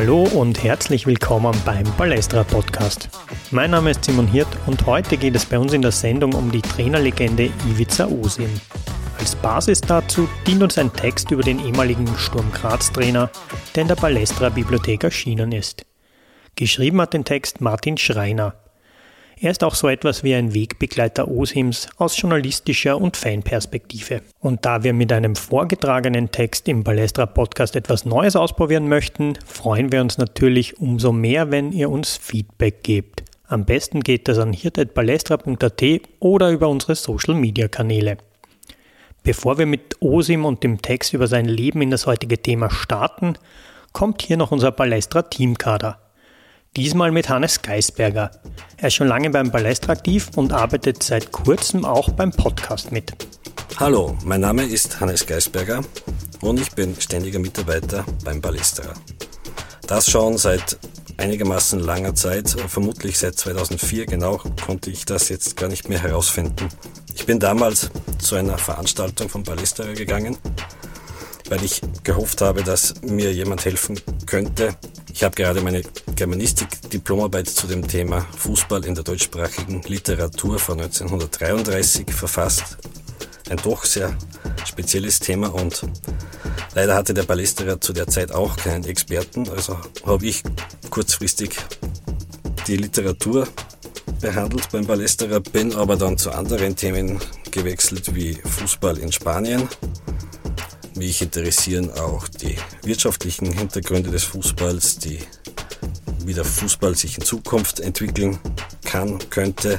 Hallo und herzlich willkommen beim Balestra Podcast. Mein Name ist Simon Hirt und heute geht es bei uns in der Sendung um die Trainerlegende Ivica Osim. Als Basis dazu dient uns ein Text über den ehemaligen Sturm Graz Trainer, der in der Balestra Bibliothek erschienen ist. Geschrieben hat den Text Martin Schreiner. Er ist auch so etwas wie ein Wegbegleiter Osims aus journalistischer und Fanperspektive. Und da wir mit einem vorgetragenen Text im Balestra Podcast etwas Neues ausprobieren möchten, freuen wir uns natürlich umso mehr, wenn ihr uns Feedback gebt. Am besten geht das an hirt.balestra.at oder über unsere Social Media Kanäle. Bevor wir mit Osim und dem Text über sein Leben in das heutige Thema starten, kommt hier noch unser Balestra Teamkader. Diesmal mit Hannes Geisberger. Er ist schon lange beim Ballest aktiv und arbeitet seit kurzem auch beim Podcast mit. Hallo, mein Name ist Hannes Geisberger und ich bin ständiger Mitarbeiter beim Ballesterer. Das schon seit einigermaßen langer Zeit, vermutlich seit 2004 genau, konnte ich das jetzt gar nicht mehr herausfinden. Ich bin damals zu einer Veranstaltung vom Ballesterer gegangen, weil ich gehofft habe, dass mir jemand helfen könnte, ich habe gerade meine Germanistik-Diplomarbeit zu dem Thema Fußball in der deutschsprachigen Literatur von 1933 verfasst. Ein doch sehr spezielles Thema und leider hatte der Ballesterer zu der Zeit auch keinen Experten, also habe ich kurzfristig die Literatur behandelt beim Ballesterer, bin aber dann zu anderen Themen gewechselt wie Fußball in Spanien mich interessieren auch die wirtschaftlichen Hintergründe des Fußballs, die, wie der Fußball sich in Zukunft entwickeln kann, könnte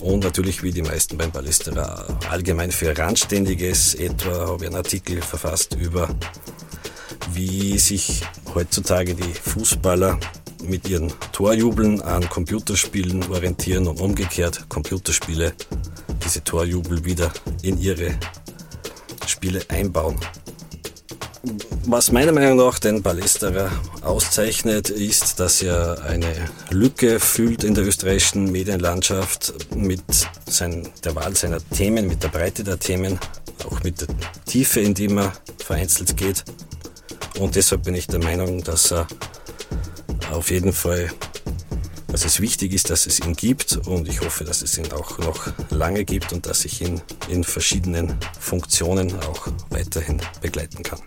und natürlich wie die meisten beim Ballesterer allgemein für Randständiges. Etwa habe ich einen Artikel verfasst über, wie sich heutzutage die Fußballer mit ihren Torjubeln an Computerspielen orientieren und umgekehrt Computerspiele diese Torjubel wieder in ihre Spiele einbauen. Was meiner Meinung nach den Ballesterer auszeichnet, ist, dass er eine Lücke fühlt in der österreichischen Medienlandschaft mit sein, der Wahl seiner Themen, mit der Breite der Themen, auch mit der Tiefe, in die man vereinzelt geht. Und deshalb bin ich der Meinung, dass er auf jeden Fall, dass es wichtig ist, dass es ihn gibt und ich hoffe, dass es ihn auch noch lange gibt und dass ich ihn in verschiedenen Funktionen auch weiterhin begleiten kann.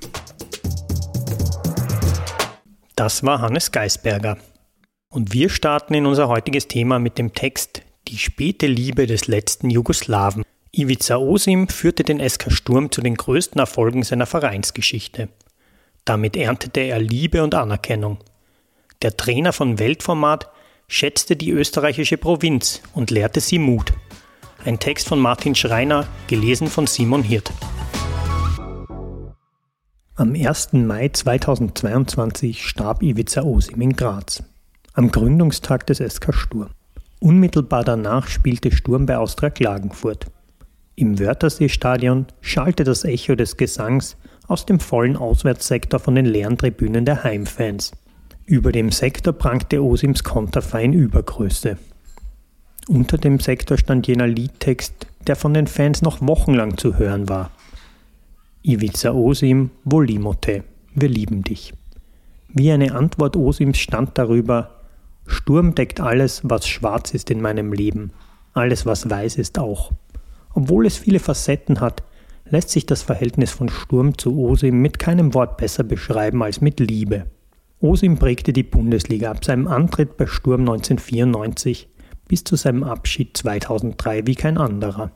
Das war Hannes Geisberger. Und wir starten in unser heutiges Thema mit dem Text Die späte Liebe des letzten Jugoslawen. Ivica Osim führte den SK Sturm zu den größten Erfolgen seiner Vereinsgeschichte. Damit erntete er Liebe und Anerkennung. Der Trainer von Weltformat schätzte die österreichische Provinz und lehrte sie Mut. Ein Text von Martin Schreiner, gelesen von Simon Hirt. Am 1. Mai 2022 starb Ivica Osim in Graz, am Gründungstag des SK Sturm. Unmittelbar danach spielte Sturm bei Austria Klagenfurt. Im Wörthersee-Stadion schallte das Echo des Gesangs aus dem vollen Auswärtssektor von den leeren Tribünen der Heimfans. Über dem Sektor prangte Osims Konterfei in Übergröße. Unter dem Sektor stand jener Liedtext, der von den Fans noch wochenlang zu hören war. Ivica Osim, Volimote, wir lieben dich. Wie eine Antwort Osims stand darüber, Sturm deckt alles, was schwarz ist in meinem Leben, alles, was weiß ist auch. Obwohl es viele Facetten hat, lässt sich das Verhältnis von Sturm zu Osim mit keinem Wort besser beschreiben als mit Liebe. Osim prägte die Bundesliga ab seinem Antritt bei Sturm 1994 bis zu seinem Abschied 2003 wie kein anderer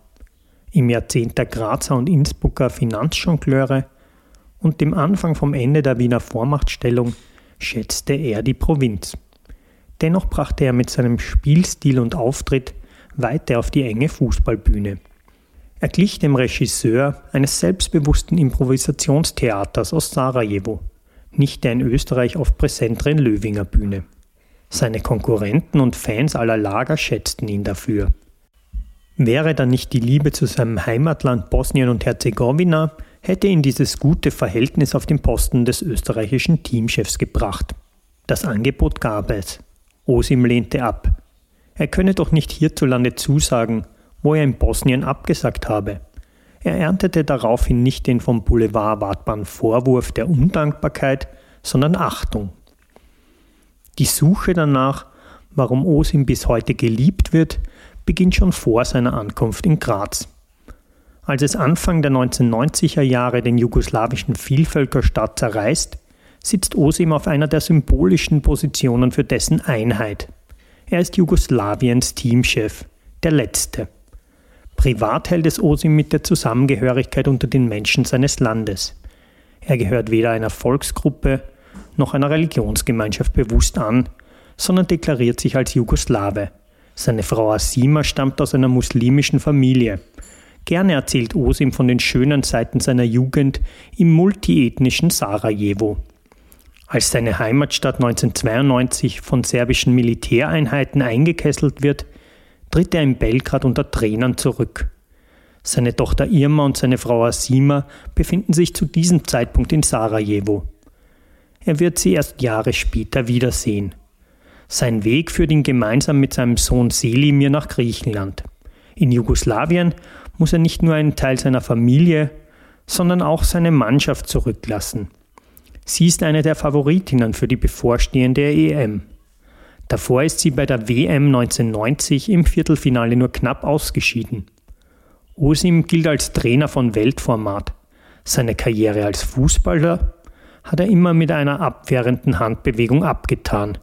im Jahrzehnt der Grazer und Innsbrucker Finanzjongleure und dem Anfang vom Ende der Wiener Vormachtstellung schätzte er die Provinz. Dennoch brachte er mit seinem Spielstil und Auftritt weiter auf die enge Fußballbühne. Er glich dem Regisseur eines selbstbewussten Improvisationstheaters aus Sarajevo, nicht der in Österreich oft präsenteren Löwinger Bühne. Seine Konkurrenten und Fans aller Lager schätzten ihn dafür. Wäre dann nicht die Liebe zu seinem Heimatland Bosnien und Herzegowina, hätte ihn dieses gute Verhältnis auf den Posten des österreichischen Teamchefs gebracht. Das Angebot gab es. Osim lehnte ab. Er könne doch nicht hierzulande zusagen, wo er in Bosnien abgesagt habe. Er erntete daraufhin nicht den vom Boulevard erwartbaren Vorwurf der Undankbarkeit, sondern Achtung. Die Suche danach, warum Osim bis heute geliebt wird, beginnt schon vor seiner Ankunft in Graz. Als es Anfang der 1990er Jahre den jugoslawischen Vielvölkerstaat zerreißt, sitzt Osim auf einer der symbolischen Positionen für dessen Einheit. Er ist Jugoslawiens Teamchef, der letzte. Privat hält es Osim mit der Zusammengehörigkeit unter den Menschen seines Landes. Er gehört weder einer Volksgruppe noch einer Religionsgemeinschaft bewusst an, sondern deklariert sich als Jugoslawe. Seine Frau Asima stammt aus einer muslimischen Familie. Gerne erzählt Osim von den schönen Seiten seiner Jugend im multiethnischen Sarajevo. Als seine Heimatstadt 1992 von serbischen Militäreinheiten eingekesselt wird, tritt er in Belgrad unter Tränen zurück. Seine Tochter Irma und seine Frau Asima befinden sich zu diesem Zeitpunkt in Sarajevo. Er wird sie erst Jahre später wiedersehen. Sein Weg führt ihn gemeinsam mit seinem Sohn Selimir nach Griechenland. In Jugoslawien muss er nicht nur einen Teil seiner Familie, sondern auch seine Mannschaft zurücklassen. Sie ist eine der Favoritinnen für die bevorstehende EM. Davor ist sie bei der WM 1990 im Viertelfinale nur knapp ausgeschieden. Osim gilt als Trainer von Weltformat. Seine Karriere als Fußballer hat er immer mit einer abwehrenden Handbewegung abgetan.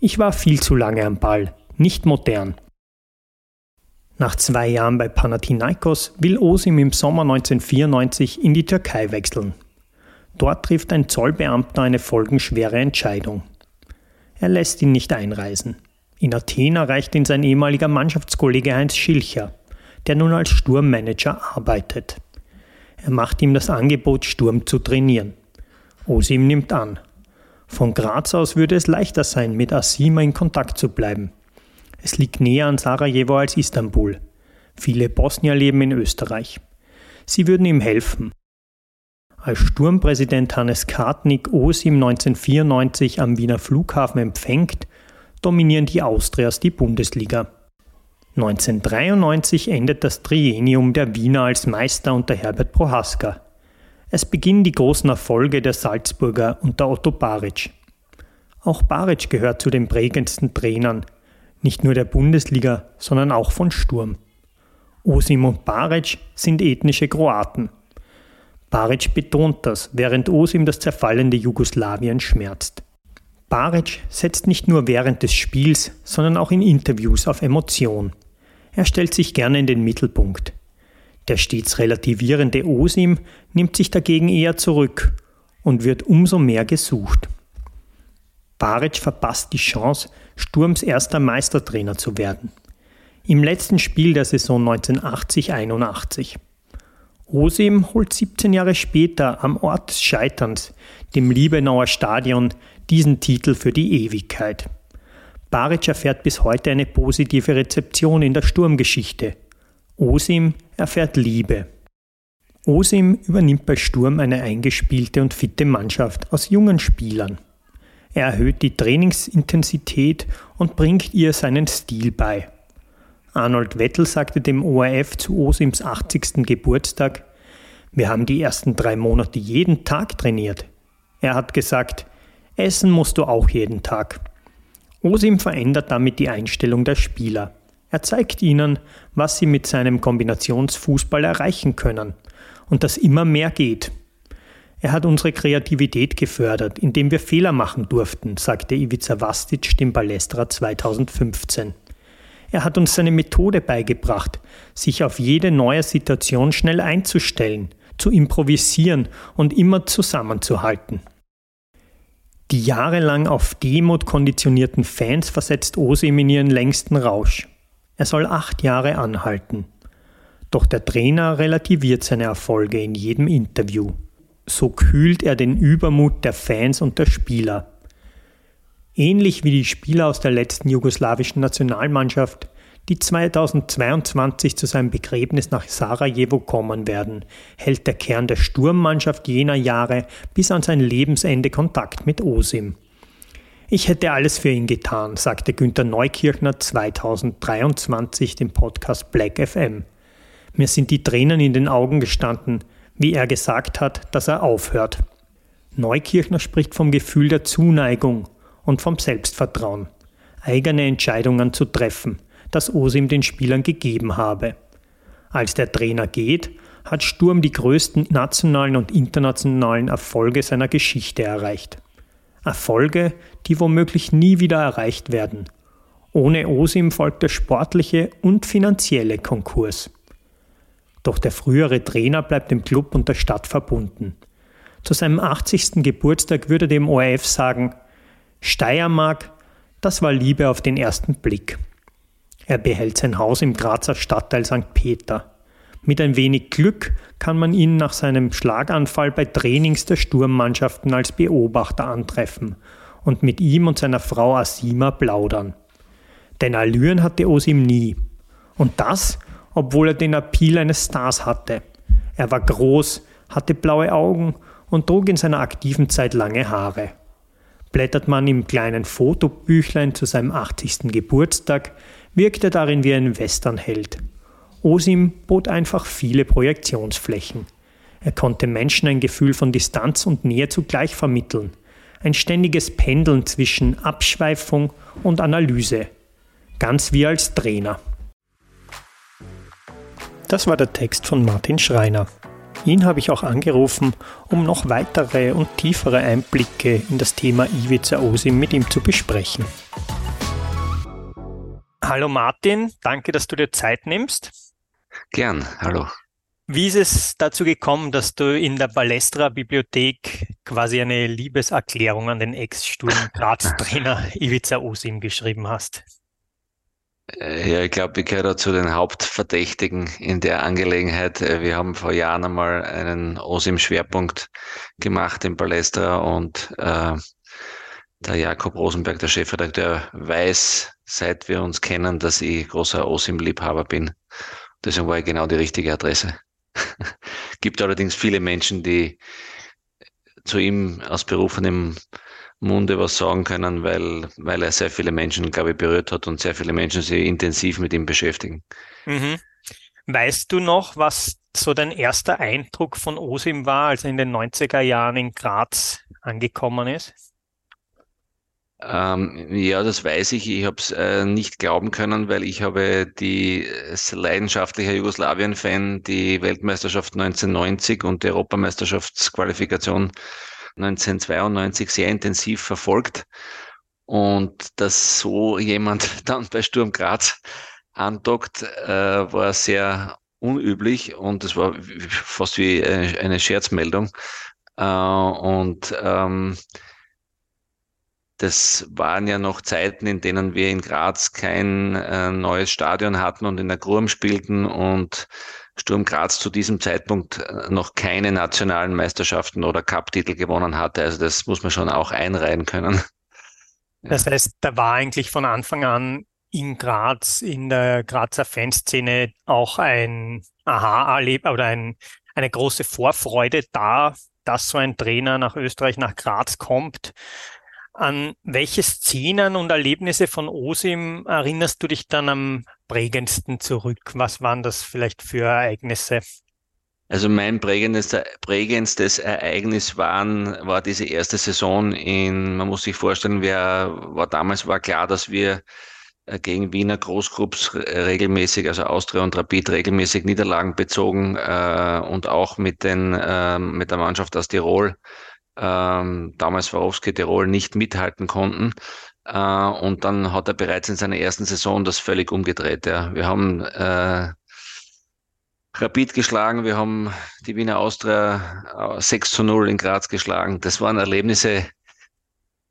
Ich war viel zu lange am Ball, nicht modern. Nach zwei Jahren bei Panathinaikos will Osim im Sommer 1994 in die Türkei wechseln. Dort trifft ein Zollbeamter eine folgenschwere Entscheidung. Er lässt ihn nicht einreisen. In Athen erreicht ihn sein ehemaliger Mannschaftskollege Heinz Schilcher, der nun als Sturmmanager arbeitet. Er macht ihm das Angebot, Sturm zu trainieren. Osim nimmt an. Von Graz aus würde es leichter sein, mit Asima in Kontakt zu bleiben. Es liegt näher an Sarajevo als Istanbul. Viele Bosnier leben in Österreich. Sie würden ihm helfen. Als Sturmpräsident Hannes Kartnick Osim 1994 am Wiener Flughafen empfängt, dominieren die Austrias die Bundesliga. 1993 endet das Trienium der Wiener als Meister unter Herbert Prohaska. Es beginnen die großen Erfolge der Salzburger unter Otto Baric. Auch Baric gehört zu den prägendsten Trainern, nicht nur der Bundesliga, sondern auch von Sturm. Osim und Baric sind ethnische Kroaten. Baric betont das, während Osim das zerfallende Jugoslawien schmerzt. Baric setzt nicht nur während des Spiels, sondern auch in Interviews auf Emotion. Er stellt sich gerne in den Mittelpunkt. Der stets relativierende Osim nimmt sich dagegen eher zurück und wird umso mehr gesucht. Baric verpasst die Chance, Sturms erster Meistertrainer zu werden. Im letzten Spiel der Saison 1980-81. Osim holt 17 Jahre später am Ort des Scheiterns, dem Liebenauer Stadion, diesen Titel für die Ewigkeit. Baric erfährt bis heute eine positive Rezeption in der Sturmgeschichte. Osim erfährt Liebe. Osim übernimmt bei Sturm eine eingespielte und fitte Mannschaft aus jungen Spielern. Er erhöht die Trainingsintensität und bringt ihr seinen Stil bei. Arnold Wettel sagte dem ORF zu Osims 80. Geburtstag, wir haben die ersten drei Monate jeden Tag trainiert. Er hat gesagt, essen musst du auch jeden Tag. Osim verändert damit die Einstellung der Spieler. Er zeigt ihnen, was sie mit seinem Kombinationsfußball erreichen können und dass immer mehr geht. Er hat unsere Kreativität gefördert, indem wir Fehler machen durften, sagte Ivica Vastic dem Balestra 2015. Er hat uns seine Methode beigebracht, sich auf jede neue Situation schnell einzustellen, zu improvisieren und immer zusammenzuhalten. Die jahrelang auf Demut konditionierten Fans versetzt Osim in ihren längsten Rausch. Er soll acht Jahre anhalten. Doch der Trainer relativiert seine Erfolge in jedem Interview. So kühlt er den Übermut der Fans und der Spieler. Ähnlich wie die Spieler aus der letzten jugoslawischen Nationalmannschaft, die 2022 zu seinem Begräbnis nach Sarajevo kommen werden, hält der Kern der Sturmmannschaft jener Jahre bis an sein Lebensende Kontakt mit Osim. Ich hätte alles für ihn getan, sagte Günter Neukirchner 2023 dem Podcast Black FM. Mir sind die Tränen in den Augen gestanden, wie er gesagt hat, dass er aufhört. Neukirchner spricht vom Gefühl der Zuneigung und vom Selbstvertrauen, eigene Entscheidungen zu treffen, das Osim den Spielern gegeben habe. Als der Trainer geht, hat Sturm die größten nationalen und internationalen Erfolge seiner Geschichte erreicht. Erfolge, die womöglich nie wieder erreicht werden. Ohne Osim folgt der sportliche und finanzielle Konkurs. Doch der frühere Trainer bleibt dem Club und der Stadt verbunden. Zu seinem 80. Geburtstag würde dem ORF sagen, Steiermark, das war Liebe auf den ersten Blick. Er behält sein Haus im Grazer Stadtteil St. Peter. Mit ein wenig Glück kann man ihn nach seinem Schlaganfall bei Trainings der Sturmmannschaften als Beobachter antreffen und mit ihm und seiner Frau Asima plaudern. Denn Allüren hatte Osim nie. Und das, obwohl er den Appeal eines Stars hatte. Er war groß, hatte blaue Augen und trug in seiner aktiven Zeit lange Haare. Blättert man im kleinen Fotobüchlein zu seinem 80. Geburtstag, wirkt er darin wie ein Westernheld. Osim bot einfach viele Projektionsflächen. Er konnte Menschen ein Gefühl von Distanz und Nähe zugleich vermitteln. Ein ständiges Pendeln zwischen Abschweifung und Analyse. Ganz wie als Trainer. Das war der Text von Martin Schreiner. Ihn habe ich auch angerufen, um noch weitere und tiefere Einblicke in das Thema Ivica Osim mit ihm zu besprechen. Hallo Martin, danke, dass du dir Zeit nimmst. Gern, hallo. Wie ist es dazu gekommen, dass du in der Balestra Bibliothek quasi eine Liebeserklärung an den Ex-Sturm Graz-Trainer Ivica Osim geschrieben hast? Äh, ja, ich glaube, ich gehöre zu den Hauptverdächtigen in der Angelegenheit. Äh, wir haben vor Jahren einmal einen OSIM-Schwerpunkt gemacht in Palästra und äh, der Jakob Rosenberg, der Chefredakteur, weiß, seit wir uns kennen, dass ich großer OSIM-Liebhaber bin. Deswegen war ich genau die richtige Adresse. Gibt allerdings viele Menschen, die zu ihm aus berufenem Munde was sagen können, weil, weil er sehr viele Menschen, glaube ich, berührt hat und sehr viele Menschen sich intensiv mit ihm beschäftigen. Mhm. Weißt du noch, was so dein erster Eindruck von Osim war, als er in den 90er Jahren in Graz angekommen ist? Ähm, ja, das weiß ich. Ich habe es äh, nicht glauben können, weil ich habe die leidenschaftlicher Jugoslawien-Fan die Weltmeisterschaft 1990 und die Europameisterschaftsqualifikation 1992 sehr intensiv verfolgt. Und dass so jemand dann bei Sturm Graz andockt, äh, war sehr unüblich und es war fast wie eine, eine Scherzmeldung. Äh, und ähm, das waren ja noch Zeiten, in denen wir in Graz kein äh, neues Stadion hatten und in der Grum spielten und Sturm Graz zu diesem Zeitpunkt äh, noch keine nationalen Meisterschaften oder Cup-Titel gewonnen hatte. Also das muss man schon auch einreihen können. Das heißt, da war eigentlich von Anfang an in Graz, in der Grazer Fanszene auch ein Aha-Erleb oder ein, eine große Vorfreude da, dass so ein Trainer nach Österreich, nach Graz kommt. An welche Szenen und Erlebnisse von Osim erinnerst du dich dann am prägendsten zurück? Was waren das vielleicht für Ereignisse? Also mein prägendes, prägendstes Ereignis waren, war diese erste Saison in, man muss sich vorstellen, wer war damals war klar, dass wir äh, gegen Wiener Großgrupps regelmäßig, also Austria und Rapid regelmäßig Niederlagen bezogen äh, und auch mit den äh, mit der Mannschaft aus Tirol ähm, damals Swarovski Tirol nicht mithalten konnten. Äh, und dann hat er bereits in seiner ersten Saison das völlig umgedreht. Ja. Wir haben äh, Rapid geschlagen, wir haben die Wiener Austria 6 äh, zu 0 in Graz geschlagen. Das waren Erlebnisse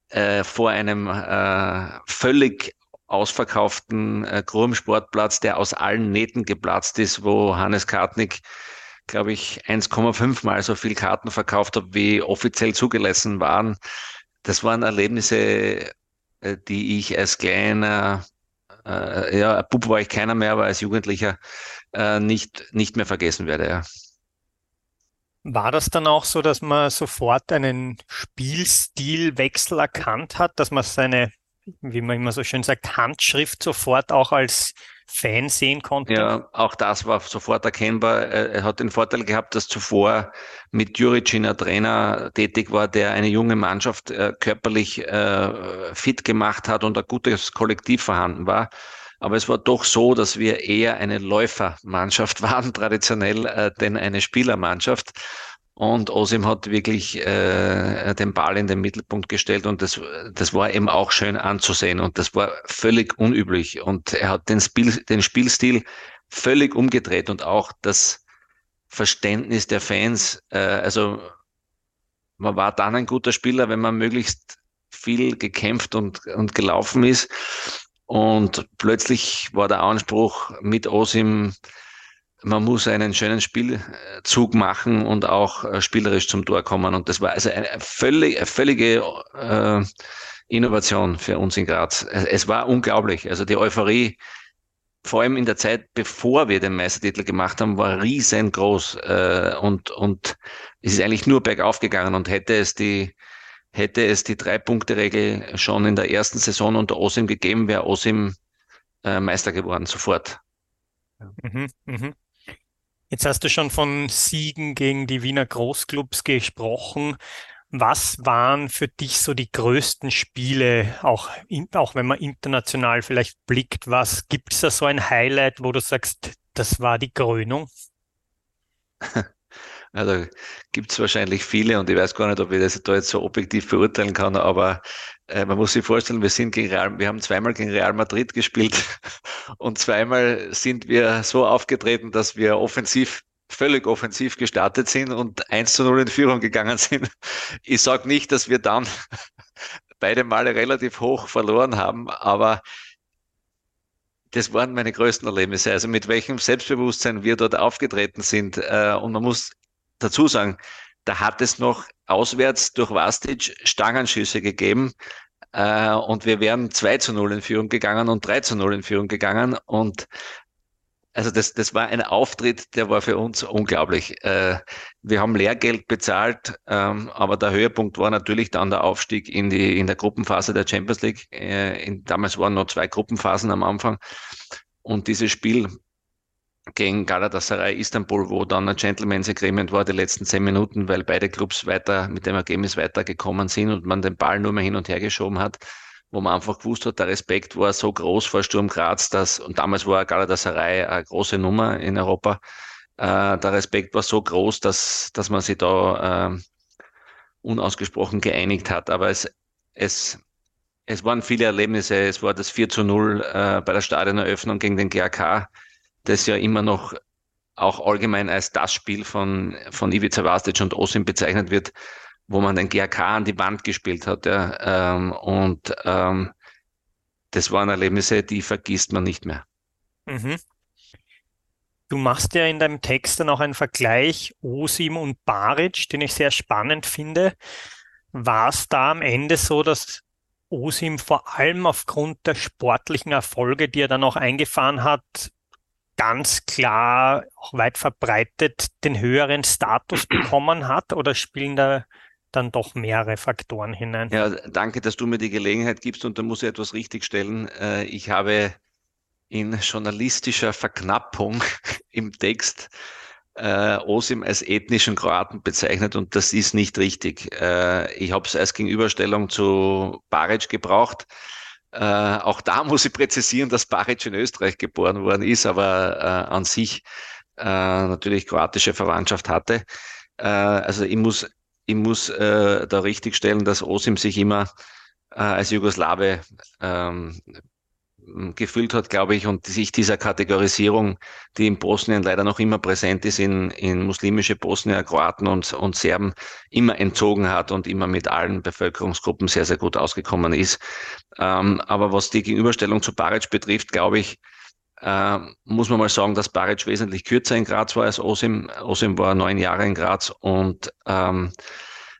äh, vor einem äh, völlig ausverkauften äh, Grum-Sportplatz, der aus allen Nähten geplatzt ist, wo Hannes Kartnick glaube ich, 1,5 mal so viel Karten verkauft habe, wie offiziell zugelassen waren. Das waren Erlebnisse, äh, die ich als kleiner, äh, ja, Bub war ich keiner mehr, aber als Jugendlicher äh, nicht, nicht mehr vergessen werde. Ja. War das dann auch so, dass man sofort einen Spielstilwechsel erkannt hat, dass man seine wie man immer so schön sagt, Handschrift sofort auch als Fan sehen konnte? Ja, auch das war sofort erkennbar. Er hat den Vorteil gehabt, dass zuvor mit Juricin ein Trainer tätig war, der eine junge Mannschaft äh, körperlich äh, fit gemacht hat und ein gutes Kollektiv vorhanden war. Aber es war doch so, dass wir eher eine Läufermannschaft waren, traditionell, äh, denn eine Spielermannschaft. Und Osim hat wirklich äh, den Ball in den Mittelpunkt gestellt und das, das war eben auch schön anzusehen und das war völlig unüblich. Und er hat den, Spiel, den Spielstil völlig umgedreht und auch das Verständnis der Fans. Äh, also man war dann ein guter Spieler, wenn man möglichst viel gekämpft und, und gelaufen ist. Und plötzlich war der Anspruch mit Osim man muss einen schönen Spielzug machen und auch äh, spielerisch zum Tor kommen. Und das war also eine völlig, eine völlige äh, Innovation für uns in Graz. Es war unglaublich. Also die Euphorie, vor allem in der Zeit, bevor wir den Meistertitel gemacht haben, war riesengroß. Äh, und, und es ist eigentlich nur bergauf gegangen und hätte es die, hätte es die Drei-Punkte-Regel schon in der ersten Saison unter Osim gegeben, wäre Osim äh, Meister geworden, sofort. Mhm, mh. Jetzt hast du schon von Siegen gegen die Wiener Großclubs gesprochen. Was waren für dich so die größten Spiele, auch, in, auch wenn man international vielleicht blickt? Was gibt es da so ein Highlight, wo du sagst, das war die Krönung? Also gibt es wahrscheinlich viele und ich weiß gar nicht, ob ich das da jetzt so objektiv beurteilen kann, aber man muss sich vorstellen, wir sind gegen Real, wir haben zweimal gegen Real Madrid gespielt und zweimal sind wir so aufgetreten, dass wir offensiv völlig offensiv gestartet sind und 1 zu 0 in Führung gegangen sind. Ich sage nicht, dass wir dann beide Male relativ hoch verloren haben, aber das waren meine größten Erlebnisse. Also mit welchem Selbstbewusstsein wir dort aufgetreten sind. Äh, und man muss dazu sagen, da hat es noch auswärts durch Vastic Stangenschüsse gegeben. Äh, und wir wären 2 zu 0 in Führung gegangen und 3 zu 0 in Führung gegangen. Und also das, das war ein Auftritt, der war für uns unglaublich. Äh, wir haben Lehrgeld bezahlt, ähm, aber der Höhepunkt war natürlich dann der Aufstieg in die in der Gruppenphase der Champions League. Äh, in, damals waren noch zwei Gruppenphasen am Anfang. Und dieses Spiel gegen Galatasaray Istanbul, wo dann ein Gentleman's Agreement war, die letzten zehn Minuten, weil beide Clubs weiter mit dem Ergebnis weitergekommen sind und man den Ball nur mehr hin und her geschoben hat, wo man einfach gewusst hat, der Respekt war so groß vor Sturm Graz, dass, und damals war Galatasaray eine große Nummer in Europa, äh, der Respekt war so groß, dass, dass man sich da äh, unausgesprochen geeinigt hat. Aber es, es, es waren viele Erlebnisse. Es war das 4 zu 0 äh, bei der Stadioneröffnung gegen den GRK das ja immer noch auch allgemein als das Spiel von, von Ivica Vastic und Osim bezeichnet wird, wo man den GRK an die Wand gespielt hat. Ja, ähm, und ähm, das waren Erlebnisse, die vergisst man nicht mehr. Mhm. Du machst ja in deinem Text dann auch einen Vergleich Osim und Baric, den ich sehr spannend finde. War es da am Ende so, dass Osim vor allem aufgrund der sportlichen Erfolge, die er dann auch eingefahren hat, ganz klar auch weit verbreitet den höheren Status bekommen hat oder spielen da dann doch mehrere Faktoren hinein? Ja, danke, dass du mir die Gelegenheit gibst und da muss ich etwas richtigstellen. Äh, ich habe in journalistischer Verknappung im Text äh, Osim als ethnischen Kroaten bezeichnet und das ist nicht richtig. Äh, ich habe es als Gegenüberstellung zu Baric gebraucht. Äh, auch da muss ich präzisieren, dass Baric in Österreich geboren worden ist, aber äh, an sich äh, natürlich kroatische Verwandtschaft hatte. Äh, also ich muss, ich muss äh, da richtig stellen, dass Osim sich immer äh, als Jugoslawe ähm, gefühlt hat, glaube ich, und sich dieser Kategorisierung, die in Bosnien leider noch immer präsent ist, in, in muslimische Bosnier, Kroaten und, und Serben immer entzogen hat und immer mit allen Bevölkerungsgruppen sehr, sehr gut ausgekommen ist. Ähm, aber was die Gegenüberstellung zu Baric betrifft, glaube ich, äh, muss man mal sagen, dass Baric wesentlich kürzer in Graz war als Osim. Osim war neun Jahre in Graz und ähm,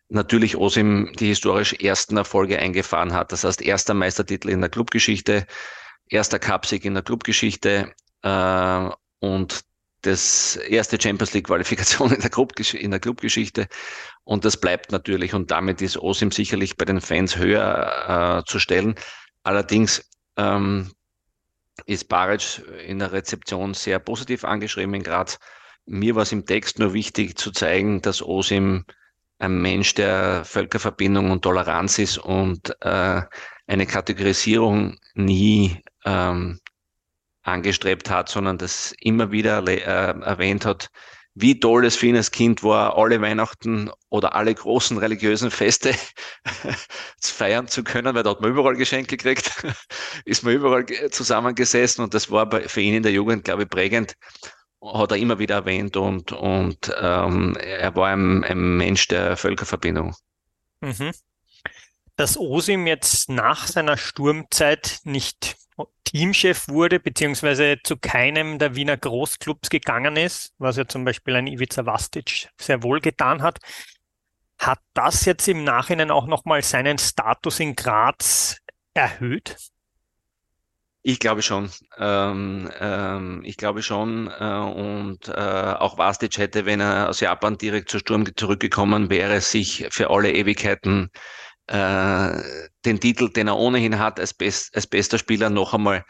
natürlich Osim die historisch ersten Erfolge eingefahren hat. Das heißt, erster Meistertitel in der Clubgeschichte, erster Cupsieg in der Clubgeschichte äh, und das erste Champions League Qualifikation in der, Club, in der Clubgeschichte. Und das bleibt natürlich und damit ist Osim sicherlich bei den Fans höher äh, zu stellen. allerdings ähm, ist Baric in der Rezeption sehr positiv angeschrieben in Graz. Mir war es im Text nur wichtig zu zeigen, dass Osim ein Mensch der Völkerverbindung und Toleranz ist und äh, eine Kategorisierung nie ähm, angestrebt hat, sondern das immer wieder äh, erwähnt hat, wie toll es für ihn als Kind war, alle Weihnachten oder alle großen religiösen Feste feiern zu können, weil da hat man überall Geschenke gekriegt, ist man überall zusammengesessen und das war für ihn in der Jugend, glaube ich, prägend, hat er immer wieder erwähnt und, und ähm, er war ein, ein Mensch der Völkerverbindung. Mhm. Dass Osim jetzt nach seiner Sturmzeit nicht Teamchef wurde, beziehungsweise zu keinem der Wiener Großclubs gegangen ist, was ja zum Beispiel ein Ivica Vastic sehr wohl getan hat. Hat das jetzt im Nachhinein auch nochmal seinen Status in Graz erhöht? Ich glaube schon. Ähm, ähm, ich glaube schon. Äh, und äh, auch Vastic hätte, wenn er aus Japan direkt zur Sturm zurückgekommen wäre, sich für alle Ewigkeiten äh, den Titel, den er ohnehin hat, als, best, als bester Spieler noch einmal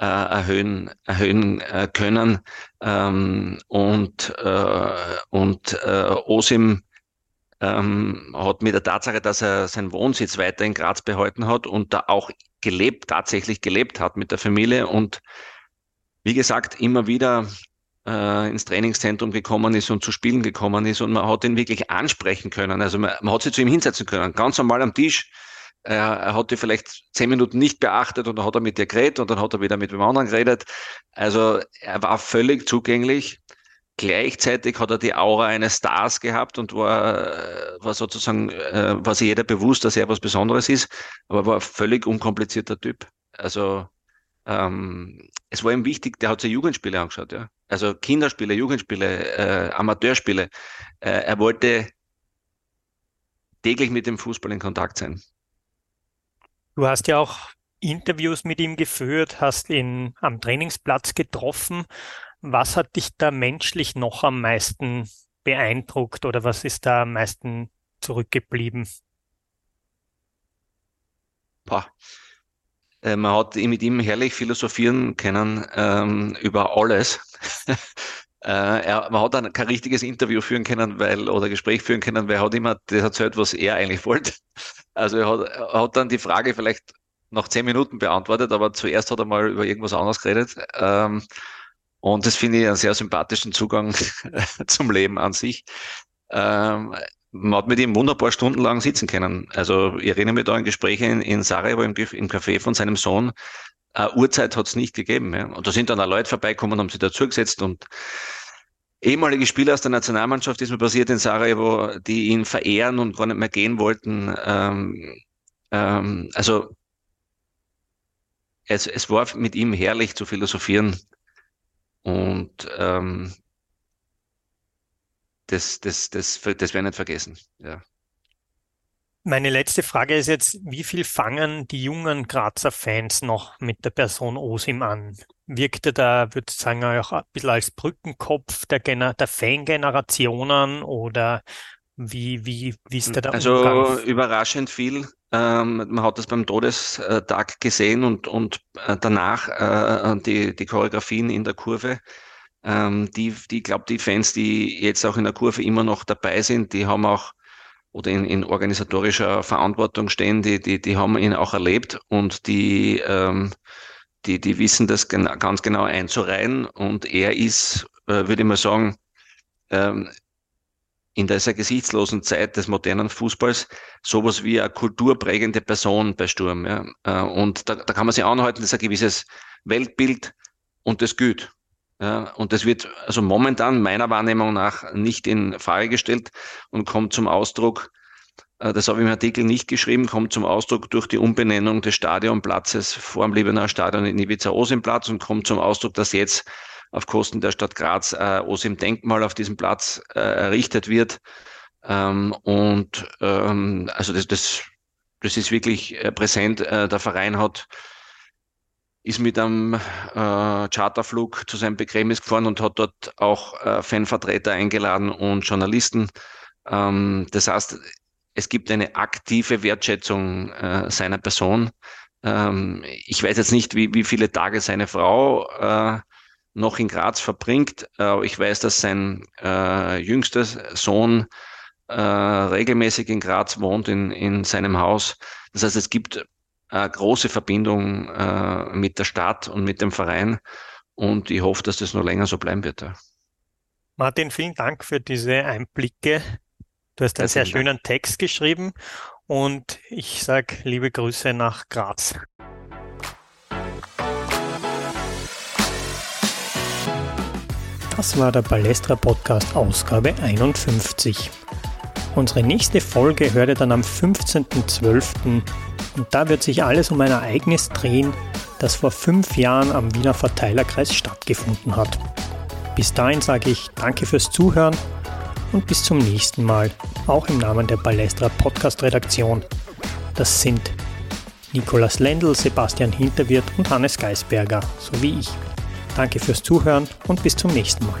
äh, erhöhen, erhöhen äh, können. Ähm, und äh, und äh, Osim ähm, hat mit der Tatsache, dass er seinen Wohnsitz weiter in Graz behalten hat und da auch gelebt, tatsächlich gelebt hat mit der Familie und wie gesagt, immer wieder äh, ins Trainingszentrum gekommen ist und zu Spielen gekommen ist und man hat ihn wirklich ansprechen können. Also man, man hat sich zu ihm hinsetzen können, ganz normal am Tisch. Er, er hat die vielleicht zehn Minuten nicht beachtet und dann hat er mit dir geredet und dann hat er wieder mit dem anderen geredet. Also er war völlig zugänglich. Gleichzeitig hat er die Aura eines Stars gehabt und war, war sozusagen, äh, war sich jeder bewusst, dass er was Besonderes ist, aber war ein völlig unkomplizierter Typ. Also ähm, es war ihm wichtig, der hat sich Jugendspiele angeschaut, ja. Also Kinderspiele, Jugendspiele, äh, Amateurspiele. Äh, er wollte täglich mit dem Fußball in Kontakt sein. Du hast ja auch Interviews mit ihm geführt, hast ihn am Trainingsplatz getroffen. Was hat dich da menschlich noch am meisten beeindruckt oder was ist da am meisten zurückgeblieben? Boah. Äh, man hat mit ihm herrlich philosophieren können ähm, über alles. äh, er, man hat dann kein richtiges Interview führen können, weil oder Gespräch führen können, weil er hat immer das erzählt, was er eigentlich wollte. Also er hat, er hat dann die Frage vielleicht nach zehn Minuten beantwortet, aber zuerst hat er mal über irgendwas anderes geredet. Ähm, und das finde ich einen sehr sympathischen Zugang zum Leben an sich. Ähm, man hat mit ihm wunderbar stundenlang sitzen können. Also ich erinnere mich da an Gespräche in, in Sarajevo im, im Café von seinem Sohn. Uh, Uhrzeit hat es nicht gegeben. Ja. Und da sind dann auch Leute vorbeikommen, haben sich dazugesetzt und ehemalige Spieler aus der Nationalmannschaft ist mir passiert in Sarajevo, die ihn verehren und gar nicht mehr gehen wollten. Ähm, ähm, also es, es war mit ihm herrlich zu philosophieren und ähm, das, das, das, das, das werde ich nicht vergessen. Ja. Meine letzte Frage ist jetzt, wie viel fangen die jungen Grazer Fans noch mit der Person Osim an? Wirkt er da, würde ich sagen, auch ein bisschen als Brückenkopf der, Gener der Fangenerationen oder wie, wie, wie ist der da Also Umgang? überraschend viel. Ähm, man hat das beim Todestag gesehen und, und äh, danach äh, die, die Choreografien in der Kurve. Ähm, die, die, glaube die Fans, die jetzt auch in der Kurve immer noch dabei sind, die haben auch oder in, in organisatorischer Verantwortung stehen, die, die, die haben ihn auch erlebt und die, ähm, die, die wissen das gen ganz genau einzureihen. Und er ist, äh, würde ich mal sagen, ähm, in dieser gesichtslosen Zeit des modernen Fußballs sowas wie eine kulturprägende Person bei Sturm. Ja. Äh, und da, da kann man sich anhalten, dass ein gewisses Weltbild und das gilt. Und das wird also momentan meiner Wahrnehmung nach nicht in Frage gestellt und kommt zum Ausdruck, äh, das habe ich im Artikel nicht geschrieben, kommt zum Ausdruck durch die Umbenennung des Stadionplatzes vor dem Liebenauer Stadion in Ibiza Osimplatz und kommt zum Ausdruck, dass jetzt auf Kosten der Stadt Graz äh, Osim Denkmal auf diesem Platz äh, errichtet wird. Ähm, und ähm, also das, das, das ist wirklich äh, präsent. Äh, der Verein hat ist mit einem äh, Charterflug zu seinem Begräbnis gefahren und hat dort auch äh, Fanvertreter eingeladen und Journalisten. Ähm, das heißt, es gibt eine aktive Wertschätzung äh, seiner Person. Ähm, ich weiß jetzt nicht, wie, wie viele Tage seine Frau äh, noch in Graz verbringt. Äh, ich weiß, dass sein äh, jüngster Sohn äh, regelmäßig in Graz wohnt, in, in seinem Haus. Das heißt, es gibt eine große Verbindung äh, mit der Stadt und mit dem Verein. Und ich hoffe, dass das noch länger so bleiben wird. Martin, vielen Dank für diese Einblicke. Du hast einen sehr schönen Text geschrieben und ich sage liebe Grüße nach Graz. Das war der Balestra Podcast Ausgabe 51. Unsere nächste Folge hört ihr dann am 15.12. und da wird sich alles um ein Ereignis drehen, das vor fünf Jahren am Wiener Verteilerkreis stattgefunden hat. Bis dahin sage ich danke fürs Zuhören und bis zum nächsten Mal, auch im Namen der Balestra Podcast Redaktion. Das sind Nikolas Lendl, Sebastian Hinterwirt und Hannes Geisberger, so wie ich. Danke fürs Zuhören und bis zum nächsten Mal.